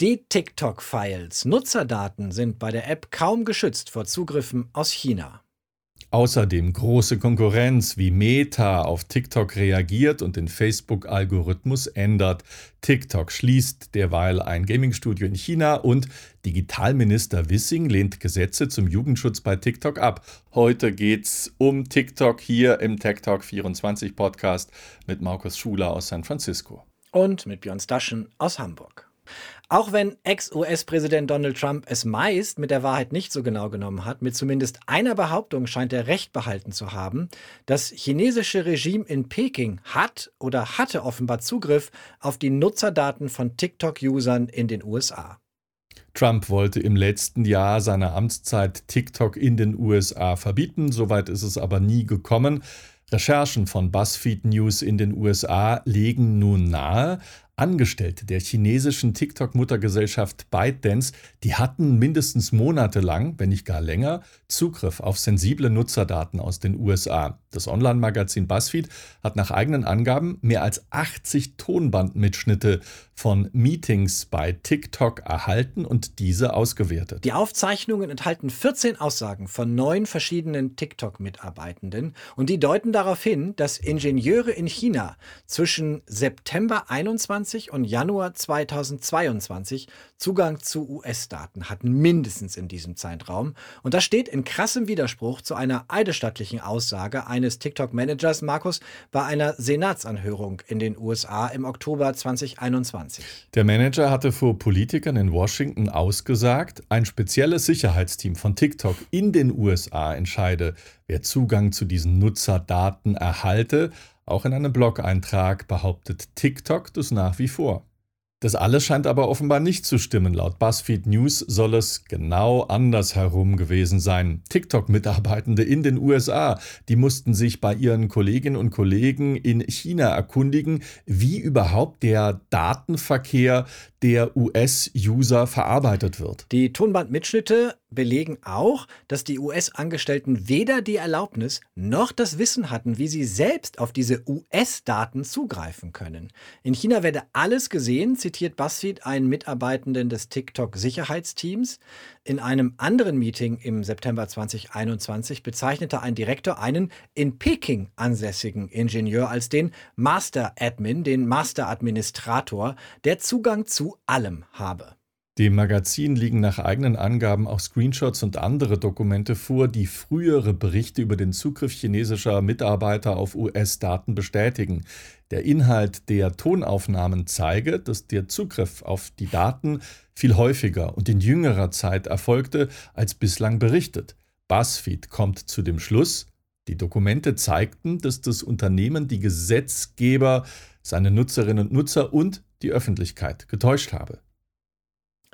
Die TikTok-Files, Nutzerdaten sind bei der App kaum geschützt vor Zugriffen aus China. Außerdem große Konkurrenz wie Meta auf TikTok reagiert und den Facebook-Algorithmus ändert. TikTok schließt derweil ein Gaming-Studio in China und Digitalminister Wissing lehnt Gesetze zum Jugendschutz bei TikTok ab. Heute geht's um TikTok hier im Tech Talk 24 Podcast mit Markus Schuler aus San Francisco. Und mit Björn Staschen aus Hamburg. Auch wenn Ex-US-Präsident Donald Trump es meist mit der Wahrheit nicht so genau genommen hat, mit zumindest einer Behauptung scheint er recht behalten zu haben. Das chinesische Regime in Peking hat oder hatte offenbar Zugriff auf die Nutzerdaten von TikTok-Usern in den USA. Trump wollte im letzten Jahr seiner Amtszeit TikTok in den USA verbieten, soweit ist es aber nie gekommen. Recherchen von BuzzFeed News in den USA legen nun nahe, Angestellte der chinesischen TikTok-Muttergesellschaft ByteDance, die hatten mindestens monatelang, wenn nicht gar länger, Zugriff auf sensible Nutzerdaten aus den USA. Das Online-Magazin BuzzFeed hat nach eigenen Angaben mehr als 80 Tonbandmitschnitte von Meetings bei TikTok erhalten und diese ausgewertet. Die Aufzeichnungen enthalten 14 Aussagen von neun verschiedenen TikTok-Mitarbeitenden und die deuten darauf hin, dass Ingenieure in China zwischen September 21 2020 und Januar 2022 Zugang zu US-Daten hatten, mindestens in diesem Zeitraum. Und das steht in krassem Widerspruch zu einer eidesstattlichen Aussage eines TikTok-Managers, Markus, bei einer Senatsanhörung in den USA im Oktober 2021. Der Manager hatte vor Politikern in Washington ausgesagt, ein spezielles Sicherheitsteam von TikTok in den USA entscheide, wer Zugang zu diesen Nutzerdaten erhalte auch in einem Blog-Eintrag behauptet TikTok das nach wie vor. Das alles scheint aber offenbar nicht zu stimmen. Laut BuzzFeed News soll es genau andersherum gewesen sein. TikTok-Mitarbeitende in den USA, die mussten sich bei ihren Kolleginnen und Kollegen in China erkundigen, wie überhaupt der Datenverkehr der US-User verarbeitet wird. Die Tonbandmitschnitte belegen auch, dass die US-Angestellten weder die Erlaubnis noch das Wissen hatten, wie sie selbst auf diese US-Daten zugreifen können. In China werde alles gesehen, zitiert BuzzFeed einen Mitarbeitenden des TikTok-Sicherheitsteams. In einem anderen Meeting im September 2021 bezeichnete ein Direktor einen in Peking ansässigen Ingenieur als den Master Admin, den Master Administrator, der Zugang zu allem habe. Dem Magazin liegen nach eigenen Angaben auch Screenshots und andere Dokumente vor, die frühere Berichte über den Zugriff chinesischer Mitarbeiter auf US-Daten bestätigen. Der Inhalt der Tonaufnahmen zeige, dass der Zugriff auf die Daten viel häufiger und in jüngerer Zeit erfolgte als bislang berichtet. BuzzFeed kommt zu dem Schluss, die Dokumente zeigten, dass das Unternehmen die Gesetzgeber, seine Nutzerinnen und Nutzer und die Öffentlichkeit getäuscht habe.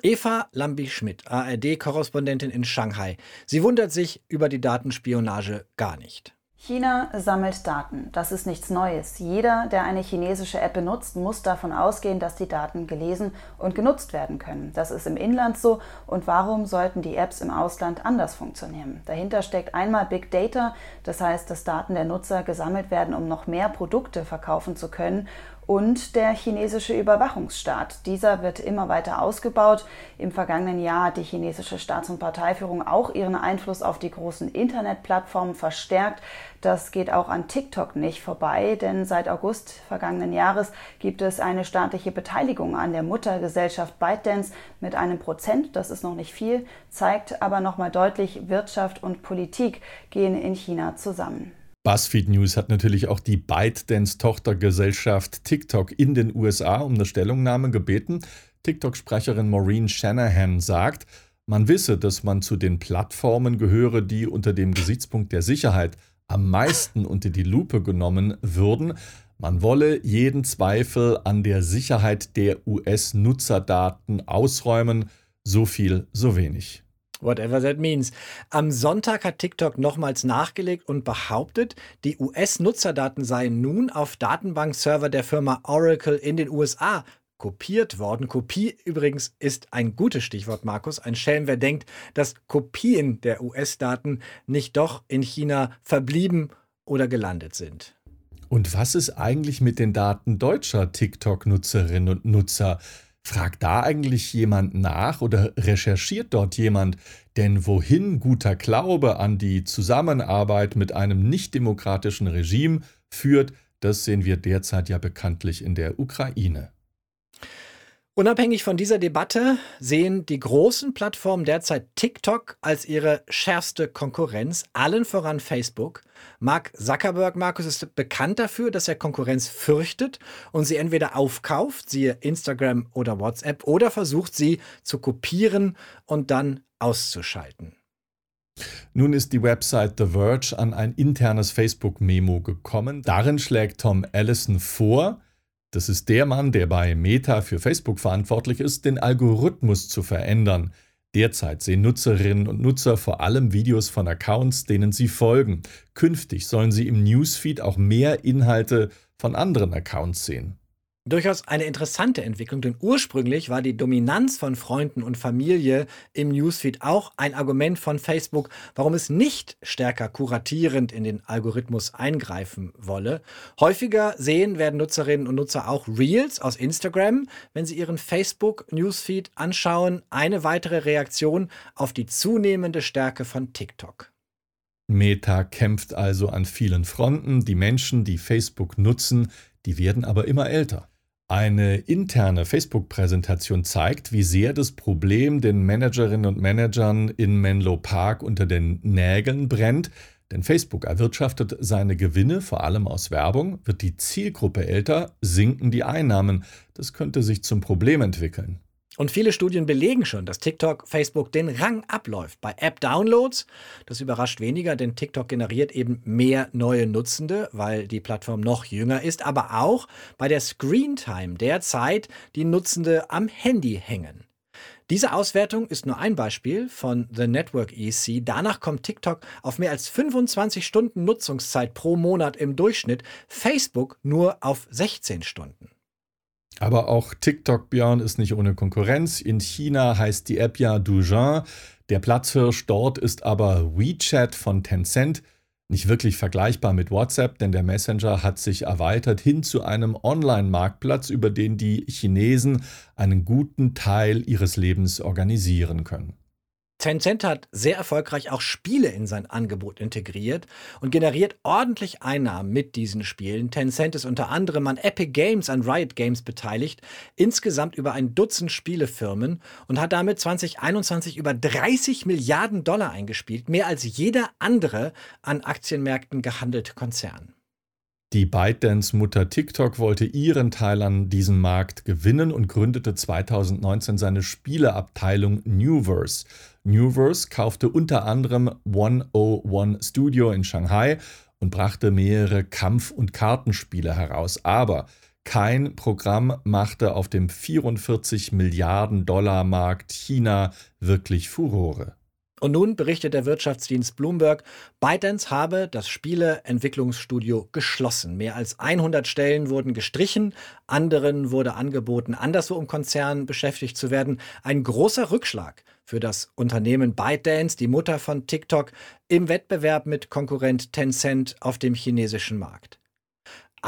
Eva Lambi-Schmidt, ARD-Korrespondentin in Shanghai. Sie wundert sich über die Datenspionage gar nicht. China sammelt Daten. Das ist nichts Neues. Jeder, der eine chinesische App benutzt, muss davon ausgehen, dass die Daten gelesen und genutzt werden können. Das ist im Inland so. Und warum sollten die Apps im Ausland anders funktionieren? Dahinter steckt einmal Big Data, das heißt, dass Daten der Nutzer gesammelt werden, um noch mehr Produkte verkaufen zu können und der chinesische Überwachungsstaat. Dieser wird immer weiter ausgebaut. Im vergangenen Jahr hat die chinesische Staats- und Parteiführung auch ihren Einfluss auf die großen Internetplattformen verstärkt. Das geht auch an TikTok nicht vorbei, denn seit August vergangenen Jahres gibt es eine staatliche Beteiligung an der Muttergesellschaft ByteDance mit einem Prozent. Das ist noch nicht viel, zeigt aber nochmal deutlich, Wirtschaft und Politik gehen in China zusammen. BuzzFeed News hat natürlich auch die ByteDance-Tochtergesellschaft TikTok in den USA um eine Stellungnahme gebeten. TikTok-Sprecherin Maureen Shanahan sagt, man wisse, dass man zu den Plattformen gehöre, die unter dem Gesichtspunkt der Sicherheit am meisten unter die Lupe genommen würden. Man wolle jeden Zweifel an der Sicherheit der US-Nutzerdaten ausräumen. So viel, so wenig. Whatever that means. Am Sonntag hat TikTok nochmals nachgelegt und behauptet, die US-Nutzerdaten seien nun auf Datenbankserver der Firma Oracle in den USA kopiert worden. Kopie übrigens ist ein gutes Stichwort, Markus. Ein Schelm, wer denkt, dass Kopien der US-Daten nicht doch in China verblieben oder gelandet sind. Und was ist eigentlich mit den Daten deutscher TikTok-Nutzerinnen und Nutzer? Fragt da eigentlich jemand nach oder recherchiert dort jemand, denn wohin guter Glaube an die Zusammenarbeit mit einem nichtdemokratischen Regime führt, das sehen wir derzeit ja bekanntlich in der Ukraine. Unabhängig von dieser Debatte sehen die großen Plattformen derzeit TikTok als ihre schärfste Konkurrenz, allen voran Facebook. Mark Zuckerberg, Markus, ist bekannt dafür, dass er Konkurrenz fürchtet und sie entweder aufkauft, siehe Instagram oder WhatsApp, oder versucht sie zu kopieren und dann auszuschalten. Nun ist die Website The Verge an ein internes Facebook-Memo gekommen. Darin schlägt Tom Allison vor, das ist der Mann, der bei Meta für Facebook verantwortlich ist, den Algorithmus zu verändern. Derzeit sehen Nutzerinnen und Nutzer vor allem Videos von Accounts, denen sie folgen. Künftig sollen sie im Newsfeed auch mehr Inhalte von anderen Accounts sehen durchaus eine interessante Entwicklung, denn ursprünglich war die Dominanz von Freunden und Familie im Newsfeed auch ein Argument von Facebook, warum es nicht stärker kuratierend in den Algorithmus eingreifen wolle. Häufiger sehen werden Nutzerinnen und Nutzer auch Reels aus Instagram, wenn sie ihren Facebook Newsfeed anschauen, eine weitere Reaktion auf die zunehmende Stärke von TikTok. Meta kämpft also an vielen Fronten. Die Menschen, die Facebook nutzen, die werden aber immer älter. Eine interne Facebook-Präsentation zeigt, wie sehr das Problem den Managerinnen und Managern in Menlo Park unter den Nägeln brennt, denn Facebook erwirtschaftet seine Gewinne vor allem aus Werbung, wird die Zielgruppe älter, sinken die Einnahmen. Das könnte sich zum Problem entwickeln. Und viele Studien belegen schon, dass TikTok Facebook den Rang abläuft. Bei App-Downloads, das überrascht weniger, denn TikTok generiert eben mehr neue Nutzende, weil die Plattform noch jünger ist, aber auch bei der Screentime, der Zeit, die Nutzende am Handy hängen. Diese Auswertung ist nur ein Beispiel von The Network EC. Danach kommt TikTok auf mehr als 25 Stunden Nutzungszeit pro Monat im Durchschnitt, Facebook nur auf 16 Stunden. Aber auch TikTok, Björn, ist nicht ohne Konkurrenz. In China heißt die App ja Douyin. Der Platzhirsch dort ist aber WeChat von Tencent. Nicht wirklich vergleichbar mit WhatsApp, denn der Messenger hat sich erweitert hin zu einem Online-Marktplatz, über den die Chinesen einen guten Teil ihres Lebens organisieren können. Tencent hat sehr erfolgreich auch Spiele in sein Angebot integriert und generiert ordentlich Einnahmen mit diesen Spielen. Tencent ist unter anderem an Epic Games, an Riot Games beteiligt, insgesamt über ein Dutzend Spielefirmen und hat damit 2021 über 30 Milliarden Dollar eingespielt, mehr als jeder andere an Aktienmärkten gehandelte Konzern. Die ByteDance-Mutter TikTok wollte ihren Teil an diesem Markt gewinnen und gründete 2019 seine Spieleabteilung Newverse. Newverse kaufte unter anderem 101 Studio in Shanghai und brachte mehrere Kampf- und Kartenspiele heraus. Aber kein Programm machte auf dem 44 Milliarden Dollar Markt China wirklich Furore. Und nun berichtet der Wirtschaftsdienst Bloomberg, ByteDance habe das Spieleentwicklungsstudio geschlossen. Mehr als 100 Stellen wurden gestrichen, anderen wurde angeboten, anderswo im Konzern beschäftigt zu werden. Ein großer Rückschlag für das Unternehmen ByteDance, die Mutter von TikTok, im Wettbewerb mit Konkurrent Tencent auf dem chinesischen Markt.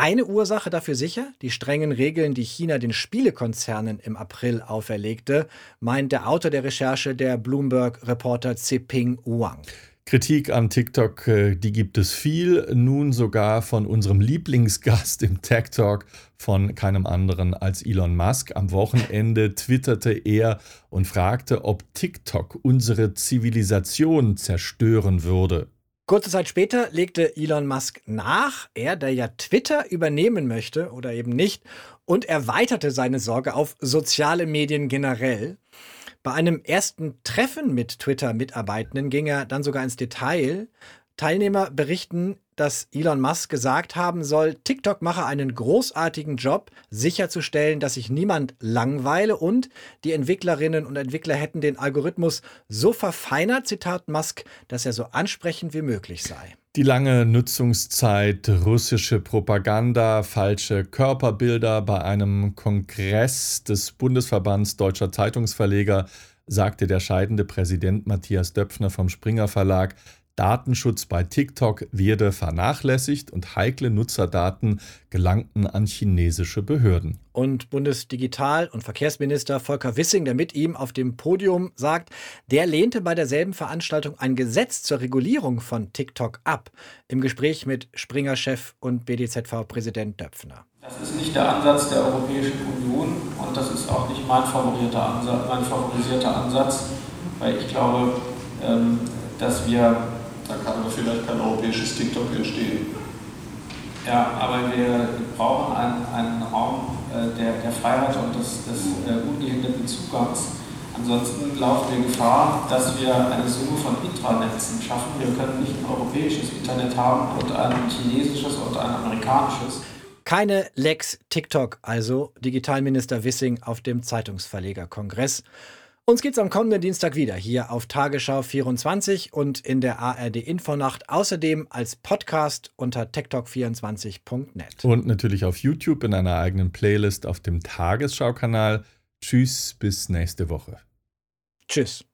Eine Ursache dafür sicher, die strengen Regeln, die China den Spielekonzernen im April auferlegte, meint der Autor der Recherche, der Bloomberg-Reporter Ziping Wang. Kritik an TikTok, äh, die gibt es viel, nun sogar von unserem Lieblingsgast im Tech Talk, von keinem anderen als Elon Musk. Am Wochenende twitterte er und fragte, ob TikTok unsere Zivilisation zerstören würde. Kurze Zeit später legte Elon Musk nach, er, der ja Twitter übernehmen möchte oder eben nicht, und erweiterte seine Sorge auf soziale Medien generell. Bei einem ersten Treffen mit Twitter-Mitarbeitenden ging er dann sogar ins Detail. Teilnehmer berichten, dass Elon Musk gesagt haben soll, TikTok mache einen großartigen Job, sicherzustellen, dass sich niemand langweile und die Entwicklerinnen und Entwickler hätten den Algorithmus so verfeinert, Zitat Musk, dass er so ansprechend wie möglich sei. Die lange Nutzungszeit, russische Propaganda, falsche Körperbilder bei einem Kongress des Bundesverbands deutscher Zeitungsverleger sagte der scheidende Präsident Matthias Döpfner vom Springer Verlag, Datenschutz bei TikTok werde vernachlässigt und heikle Nutzerdaten gelangten an chinesische Behörden. Und Bundesdigital- und Verkehrsminister Volker Wissing, der mit ihm auf dem Podium sagt, der lehnte bei derselben Veranstaltung ein Gesetz zur Regulierung von TikTok ab. Im Gespräch mit Springer-Chef und BDZV-Präsident Döpfner. Das ist nicht der Ansatz der Europäischen Union und das ist auch nicht mein, favorierter Ansatz, mein favorisierter Ansatz, weil ich glaube, ähm, dass wir da kann aber vielleicht kein europäisches TikTok entstehen. Ja, aber wir brauchen einen, einen Raum äh, der, der Freiheit und des, des äh, ungehinderten Zugangs. Ansonsten laufen wir Gefahr, dass wir eine Summe von Intranetzen schaffen. Wir können nicht ein europäisches Internet haben und ein chinesisches und ein amerikanisches. Keine Lex TikTok, also Digitalminister Wissing auf dem Zeitungsverlegerkongress. Uns geht's am kommenden Dienstag wieder hier auf Tagesschau 24 und in der ARD Infonacht. Außerdem als Podcast unter techtalk24.net. Und natürlich auf YouTube in einer eigenen Playlist auf dem Tagesschau-Kanal. Tschüss, bis nächste Woche. Tschüss.